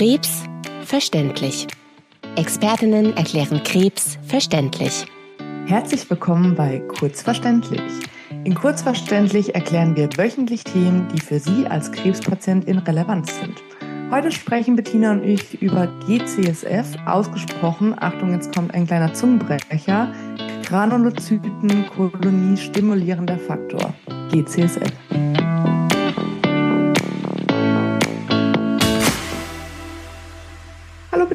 Krebs verständlich. Expertinnen erklären Krebs verständlich. Herzlich willkommen bei Kurzverständlich. In Kurzverständlich erklären wir wöchentlich Themen, die für Sie als Krebspatientin relevant sind. Heute sprechen Bettina und ich über GCSF, ausgesprochen, Achtung, jetzt kommt ein kleiner Zungenbrecher, Granulozytenkolonie stimulierender Faktor, GCSF.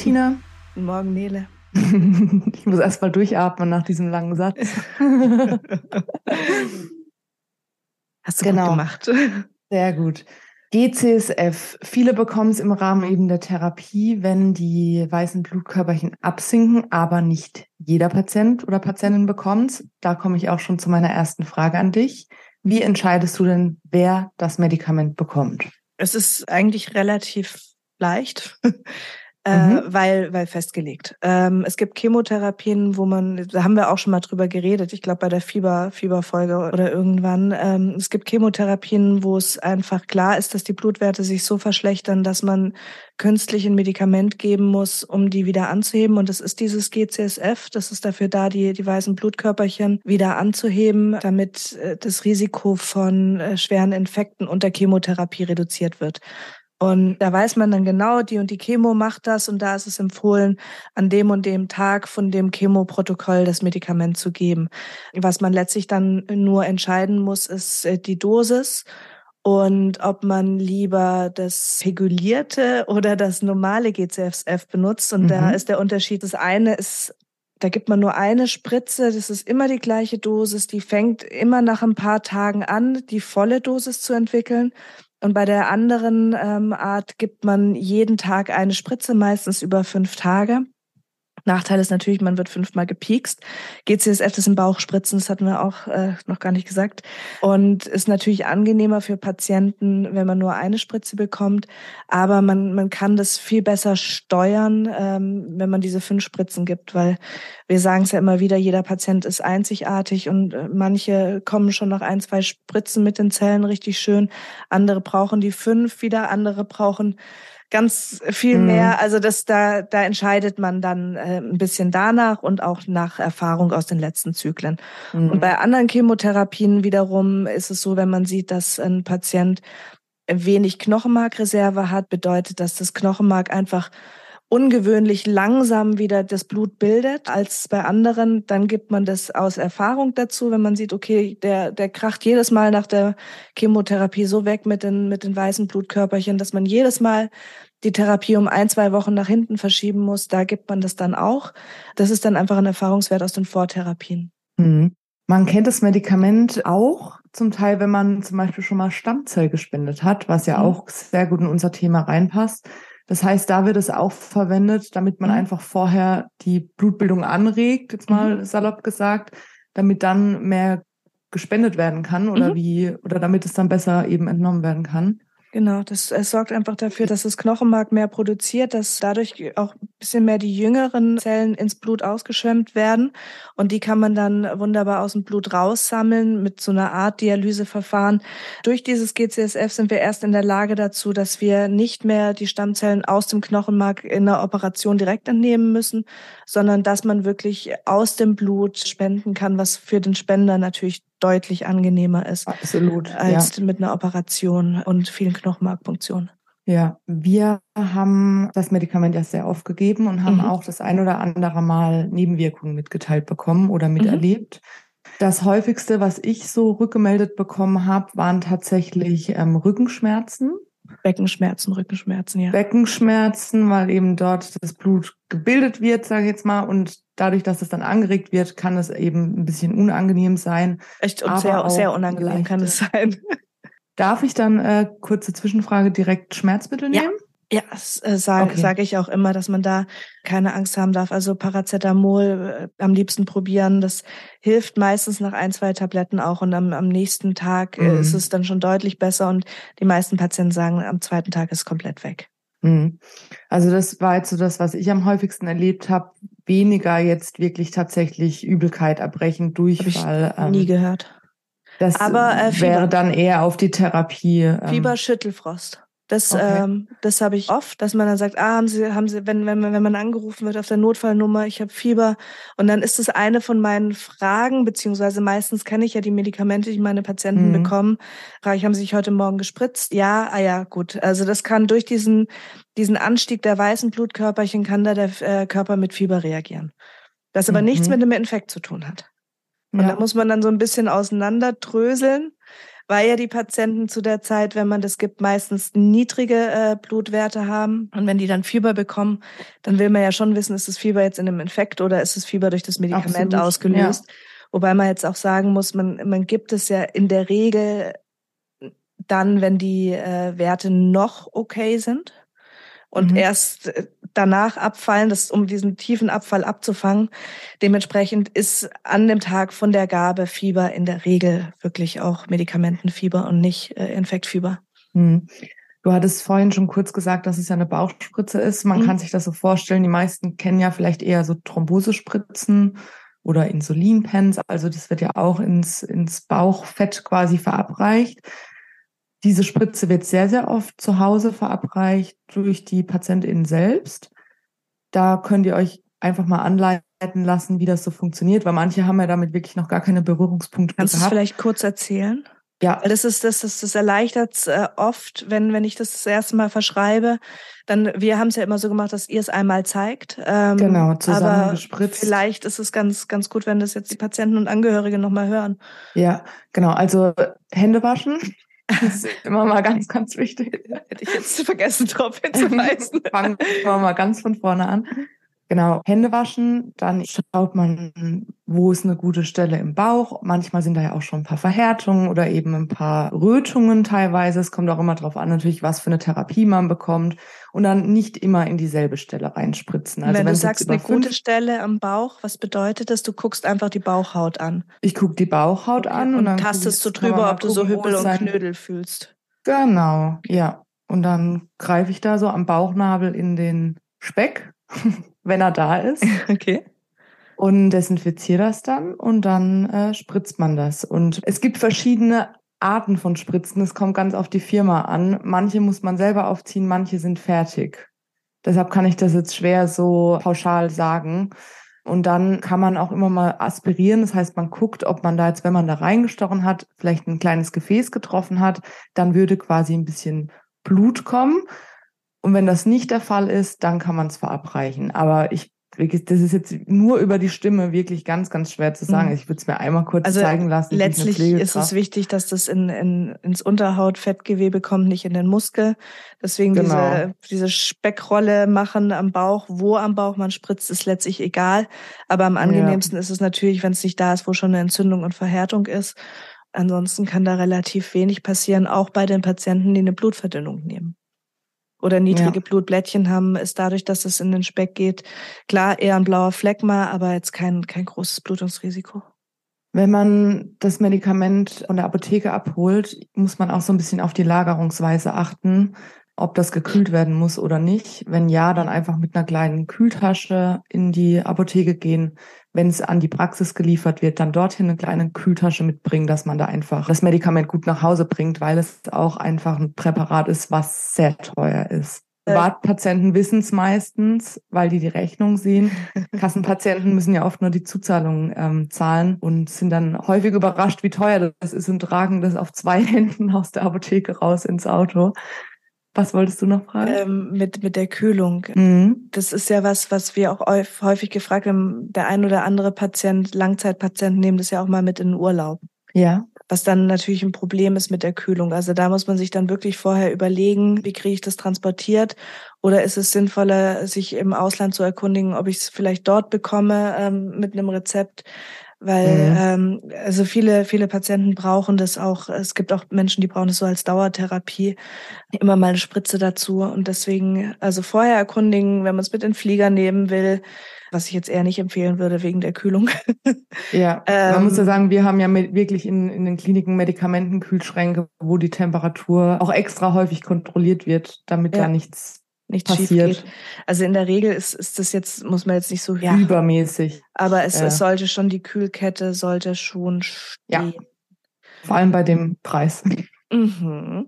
Bettina. Guten Morgen, Nele. Ich muss erst mal durchatmen nach diesem langen Satz. Hast du genau. gut gemacht. Sehr gut. GCSF. Viele bekommen es im Rahmen eben der Therapie, wenn die weißen Blutkörperchen absinken, aber nicht jeder Patient oder Patientin bekommt es. Da komme ich auch schon zu meiner ersten Frage an dich. Wie entscheidest du denn, wer das Medikament bekommt? Es ist eigentlich relativ leicht. Äh, mhm. weil, weil festgelegt. Ähm, es gibt Chemotherapien, wo man, da haben wir auch schon mal drüber geredet, ich glaube bei der Fieber, Fieberfolge oder irgendwann. Ähm, es gibt Chemotherapien, wo es einfach klar ist, dass die Blutwerte sich so verschlechtern, dass man künstlich ein Medikament geben muss, um die wieder anzuheben. Und das ist dieses GCSF. Das ist dafür da, die, die weißen Blutkörperchen wieder anzuheben, damit äh, das Risiko von äh, schweren Infekten unter Chemotherapie reduziert wird. Und da weiß man dann genau, die und die Chemo macht das und da ist es empfohlen, an dem und dem Tag von dem Chemoprotokoll das Medikament zu geben. Was man letztlich dann nur entscheiden muss, ist äh, die Dosis und ob man lieber das regulierte oder das normale GCSF benutzt. Und mhm. da ist der Unterschied. Das eine ist da gibt man nur eine Spritze, das ist immer die gleiche Dosis, die fängt immer nach ein paar Tagen an, die volle Dosis zu entwickeln. Und bei der anderen ähm, Art gibt man jeden Tag eine Spritze, meistens über fünf Tage. Nachteil ist natürlich, man wird fünfmal gepiekst. GCSF ist im Bauchspritzen, das hatten wir auch äh, noch gar nicht gesagt. Und ist natürlich angenehmer für Patienten, wenn man nur eine Spritze bekommt. Aber man, man kann das viel besser steuern, ähm, wenn man diese fünf Spritzen gibt, weil wir sagen es ja immer wieder, jeder Patient ist einzigartig und äh, manche kommen schon nach ein, zwei Spritzen mit den Zellen richtig schön. Andere brauchen die fünf wieder, andere brauchen ganz viel mhm. mehr. Also das da da entscheidet man dann äh, ein bisschen danach und auch nach Erfahrung aus den letzten Zyklen. Mhm. Und bei anderen Chemotherapien wiederum ist es so, wenn man sieht, dass ein Patient wenig Knochenmarkreserve hat, bedeutet, dass das Knochenmark einfach ungewöhnlich langsam wieder das Blut bildet als bei anderen, dann gibt man das aus Erfahrung dazu, wenn man sieht, okay, der, der kracht jedes Mal nach der Chemotherapie so weg mit den, mit den weißen Blutkörperchen, dass man jedes Mal die Therapie um ein, zwei Wochen nach hinten verschieben muss, da gibt man das dann auch. Das ist dann einfach ein Erfahrungswert aus den Vortherapien. Mhm. Man kennt das Medikament auch zum Teil, wenn man zum Beispiel schon mal Stammzell gespendet hat, was ja mhm. auch sehr gut in unser Thema reinpasst. Das heißt, da wird es auch verwendet, damit man mhm. einfach vorher die Blutbildung anregt, jetzt mal mhm. salopp gesagt, damit dann mehr gespendet werden kann oder mhm. wie, oder damit es dann besser eben entnommen werden kann. Genau, das es sorgt einfach dafür, dass das Knochenmark mehr produziert, dass dadurch auch ein bisschen mehr die jüngeren Zellen ins Blut ausgeschwemmt werden. Und die kann man dann wunderbar aus dem Blut raussammeln mit so einer Art Dialyseverfahren. Durch dieses GCSF sind wir erst in der Lage dazu, dass wir nicht mehr die Stammzellen aus dem Knochenmark in der Operation direkt entnehmen müssen, sondern dass man wirklich aus dem Blut spenden kann, was für den Spender natürlich deutlich angenehmer ist. Absolut. Als ja. mit einer Operation und vielen Knochenmarkpunktionen. Ja, wir haben das Medikament ja sehr oft gegeben und haben mhm. auch das ein oder andere Mal Nebenwirkungen mitgeteilt bekommen oder miterlebt. Mhm. Das häufigste, was ich so rückgemeldet bekommen habe, waren tatsächlich ähm, Rückenschmerzen. Beckenschmerzen, Rückenschmerzen, ja. Beckenschmerzen, weil eben dort das Blut gebildet wird, sage ich jetzt mal, und dadurch, dass es dann angeregt wird, kann es eben ein bisschen unangenehm sein. Echt und sehr, sehr unangenehm kann es sein. Darf ich dann äh, kurze Zwischenfrage direkt Schmerzmittel nehmen? Ja. Das äh, sage okay. sag ich auch immer, dass man da keine Angst haben darf. Also Paracetamol äh, am liebsten probieren. Das hilft meistens nach ein, zwei Tabletten auch. Und am, am nächsten Tag äh, mhm. ist es dann schon deutlich besser. Und die meisten Patienten sagen, am zweiten Tag ist es komplett weg. Mhm. Also das war jetzt so das, was ich am häufigsten erlebt habe. Weniger jetzt wirklich tatsächlich Übelkeit, Erbrechen, Durchfall. Hab ich nie ähm, gehört. Das Aber, äh, wäre dann eher auf die Therapie. Ähm, Fieber, Schüttelfrost. Das, okay. ähm, das habe ich oft, dass man dann sagt, ah, haben Sie, haben Sie, wenn, wenn, wenn man angerufen wird auf der Notfallnummer, ich habe Fieber. Und dann ist es eine von meinen Fragen, beziehungsweise meistens kenne ich ja die Medikamente, die meine Patienten mhm. bekommen. Frage ich, haben Sie sich heute Morgen gespritzt? Ja, ah ja, gut. Also das kann durch diesen, diesen Anstieg der weißen Blutkörperchen kann da der äh, Körper mit Fieber reagieren. Das aber mhm. nichts mit einem Infekt zu tun hat. Und ja. da muss man dann so ein bisschen auseinanderdröseln weil ja die Patienten zu der Zeit, wenn man das gibt, meistens niedrige äh, Blutwerte haben. Und wenn die dann Fieber bekommen, dann will man ja schon wissen, ist das Fieber jetzt in einem Infekt oder ist das Fieber durch das Medikament Absolut, ausgelöst. Ja. Wobei man jetzt auch sagen muss, man, man gibt es ja in der Regel dann, wenn die äh, Werte noch okay sind und mhm. erst äh, danach abfallen, das, um diesen tiefen Abfall abzufangen. Dementsprechend ist an dem Tag von der Gabe Fieber in der Regel wirklich auch Medikamentenfieber und nicht äh, Infektfieber. Mhm. Du hattest vorhin schon kurz gesagt, dass es ja eine Bauchspritze ist. Man mhm. kann sich das so vorstellen. Die meisten kennen ja vielleicht eher so Thrombosespritzen oder Insulinpens. Also das wird ja auch ins, ins Bauchfett quasi verabreicht. Diese Spritze wird sehr, sehr oft zu Hause verabreicht durch die PatientInnen selbst. Da könnt ihr euch einfach mal anleiten lassen, wie das so funktioniert, weil manche haben ja damit wirklich noch gar keine Berührungspunkte Kannst gehabt. Kannst du es vielleicht kurz erzählen? Ja. Weil das ist, das ist, das erleichtert äh, oft, wenn, wenn ich das das erste Mal verschreibe, dann, wir haben es ja immer so gemacht, dass ihr es einmal zeigt. Ähm, genau, zusammengespritzt. Vielleicht ist es ganz, ganz gut, wenn das jetzt die Patienten und Angehörige nochmal hören. Ja, genau. Also Hände waschen, das ist immer mal ganz, ganz wichtig. Hätte ich jetzt vergessen, darauf hinzuweisen. Fangen wir mal ganz von vorne an. Genau, Hände waschen, dann schaut man, wo ist eine gute Stelle im Bauch. Manchmal sind da ja auch schon ein paar Verhärtungen oder eben ein paar Rötungen teilweise. Es kommt auch immer darauf an, natürlich, was für eine Therapie man bekommt. Und dann nicht immer in dieselbe Stelle reinspritzen. Also wenn, wenn du sagst, eine gute Stelle am Bauch, was bedeutet das? Du guckst einfach die Bauchhaut an. Ich gucke die Bauchhaut okay. an und, und dann tastest du drüber, ob du so Hüppel und Knödel fühlst. Genau, ja. Und dann greife ich da so am Bauchnabel in den Speck wenn er da ist. Okay. Und desinfiziere das dann und dann äh, spritzt man das. Und es gibt verschiedene Arten von Spritzen. Es kommt ganz auf die Firma an. Manche muss man selber aufziehen, manche sind fertig. Deshalb kann ich das jetzt schwer so pauschal sagen. Und dann kann man auch immer mal aspirieren. Das heißt, man guckt, ob man da jetzt, wenn man da reingestochen hat, vielleicht ein kleines Gefäß getroffen hat, dann würde quasi ein bisschen Blut kommen. Und wenn das nicht der Fall ist, dann kann man es verabreichen. Aber ich, das ist jetzt nur über die Stimme wirklich ganz, ganz schwer zu sagen. Mhm. Ich würde es mir einmal kurz also zeigen lassen. Letztlich ist es wichtig, dass das in, in, ins Unterhautfettgewebe kommt, nicht in den Muskel. Deswegen genau. diese, diese Speckrolle machen am Bauch, wo am Bauch man spritzt, ist letztlich egal. Aber am angenehmsten ja. ist es natürlich, wenn es nicht da ist, wo schon eine Entzündung und Verhärtung ist. Ansonsten kann da relativ wenig passieren, auch bei den Patienten, die eine Blutverdünnung nehmen oder niedrige ja. Blutblättchen haben, ist dadurch, dass es in den Speck geht, klar eher ein blauer Fleck mal, aber jetzt kein, kein großes Blutungsrisiko. Wenn man das Medikament von der Apotheke abholt, muss man auch so ein bisschen auf die Lagerungsweise achten, ob das gekühlt werden muss oder nicht. Wenn ja, dann einfach mit einer kleinen Kühltasche in die Apotheke gehen wenn es an die Praxis geliefert wird, dann dorthin eine kleine Kühltasche mitbringen, dass man da einfach das Medikament gut nach Hause bringt, weil es auch einfach ein Präparat ist, was sehr teuer ist. Äh. Privatpatienten wissen es meistens, weil die die Rechnung sehen. Kassenpatienten müssen ja oft nur die Zuzahlung ähm, zahlen und sind dann häufig überrascht, wie teuer das ist und tragen das auf zwei Händen aus der Apotheke raus ins Auto. Was wolltest du noch fragen? Ähm, mit, mit der Kühlung. Mhm. Das ist ja was, was wir auch häufig gefragt haben. Der ein oder andere Patient, Langzeitpatienten nehmen das ja auch mal mit in den Urlaub. Ja. Was dann natürlich ein Problem ist mit der Kühlung. Also da muss man sich dann wirklich vorher überlegen, wie kriege ich das transportiert? Oder ist es sinnvoller, sich im Ausland zu erkundigen, ob ich es vielleicht dort bekomme ähm, mit einem Rezept? Weil mhm. ähm, also viele viele Patienten brauchen das auch. Es gibt auch Menschen, die brauchen es so als Dauertherapie, immer mal eine Spritze dazu und deswegen also vorher erkundigen, wenn man es mit in den Flieger nehmen will, was ich jetzt eher nicht empfehlen würde wegen der Kühlung. Ja, ähm, man muss ja sagen, wir haben ja wirklich in, in den Kliniken Medikamentenkühlschränke, wo die Temperatur auch extra häufig kontrolliert wird, damit ja. da nichts nichts passiert. schief geht. Also in der Regel ist, ist das jetzt, muss man jetzt nicht so ja, übermäßig. Aber es, ja. es sollte schon, die Kühlkette sollte schon stehen. Ja. Vor allem bei dem Preis. Mhm.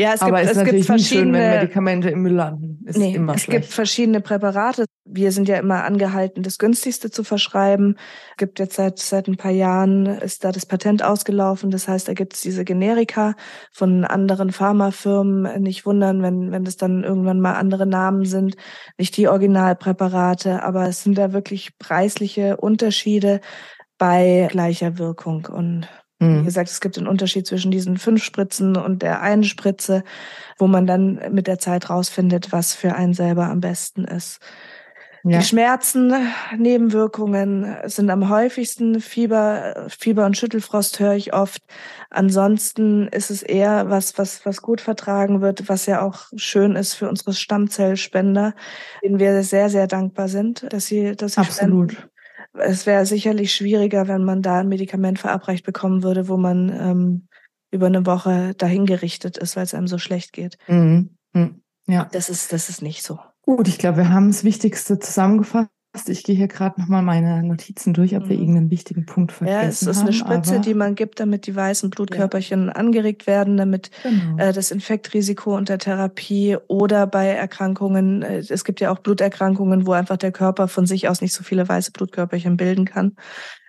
Ja, es Aber gibt, es ist natürlich nicht schön, wenn Medikamente im Müll landen. Ist nee, immer es schlecht. gibt verschiedene Präparate. Wir sind ja immer angehalten, das günstigste zu verschreiben. Es gibt jetzt seit, seit ein paar Jahren, ist da das Patent ausgelaufen. Das heißt, da gibt es diese Generika von anderen Pharmafirmen. Nicht wundern, wenn, wenn das dann irgendwann mal andere Namen sind. Nicht die Originalpräparate, aber es sind da wirklich preisliche Unterschiede bei gleicher Wirkung. Und wie mhm. gesagt, es gibt einen Unterschied zwischen diesen fünf Spritzen und der einen Spritze, wo man dann mit der Zeit rausfindet, was für einen selber am besten ist. Ja. Die Schmerzen, Nebenwirkungen sind am häufigsten. Fieber, Fieber und Schüttelfrost höre ich oft. Ansonsten ist es eher was, was, was gut vertragen wird, was ja auch schön ist für unsere Stammzellspender, denen wir sehr, sehr dankbar sind, dass sie, dass sie Absolut. Spenden es wäre sicherlich schwieriger, wenn man da ein Medikament verabreicht bekommen würde, wo man ähm, über eine Woche dahin gerichtet ist, weil es einem so schlecht geht. Mhm. Mhm. Ja. Das ist, das ist nicht so. Gut, ich glaube, wir haben das Wichtigste zusammengefasst. Ich gehe hier gerade nochmal meine Notizen durch, ob wir mhm. irgendeinen wichtigen Punkt vergessen haben. Ja, es ist haben, eine Spritze, die man gibt, damit die weißen Blutkörperchen ja. angeregt werden, damit genau. äh, das Infektrisiko unter Therapie oder bei Erkrankungen, äh, es gibt ja auch Bluterkrankungen, wo einfach der Körper von sich aus nicht so viele weiße Blutkörperchen bilden kann.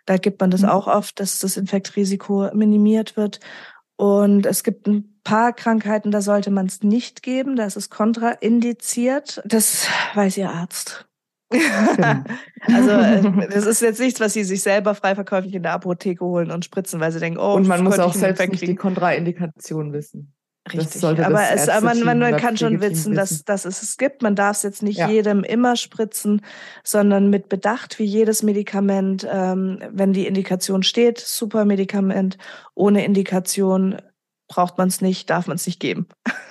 Da gibt man das mhm. auch oft, dass das Infektrisiko minimiert wird. Und es gibt ein paar Krankheiten, da sollte man es nicht geben, da ist es kontraindiziert. Das weiß Ihr Arzt. Genau. also äh, das ist jetzt nichts, was sie sich selber frei verkäuflich in der Apotheke holen und spritzen, weil sie denken, oh, und man muss auch selbst nicht die Kontraindikation wissen. Richtig, aber es, man, man, man kann schon wissen, dass, dass es es gibt. Man darf es jetzt nicht ja. jedem immer spritzen, sondern mit Bedacht wie jedes Medikament. Ähm, wenn die Indikation steht, super Medikament. Ohne Indikation braucht man es nicht, darf man es nicht geben.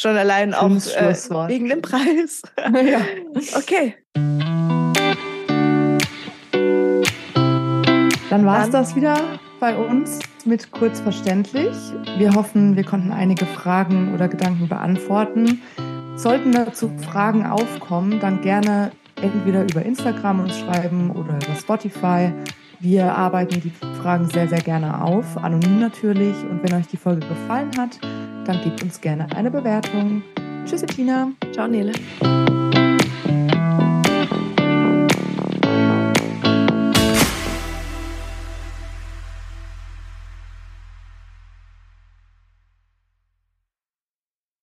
Schon allein auch äh, wegen dem Preis. ja. Okay. Dann war es das wieder bei uns mit kurz verständlich. Wir hoffen, wir konnten einige Fragen oder Gedanken beantworten. Sollten dazu Fragen aufkommen, dann gerne entweder über Instagram uns schreiben oder über Spotify. Wir arbeiten die Fragen sehr, sehr gerne auf, anonym natürlich. Und wenn euch die Folge gefallen hat, dann gebt uns gerne eine Bewertung. Tschüss, Tina. Ciao, Nele.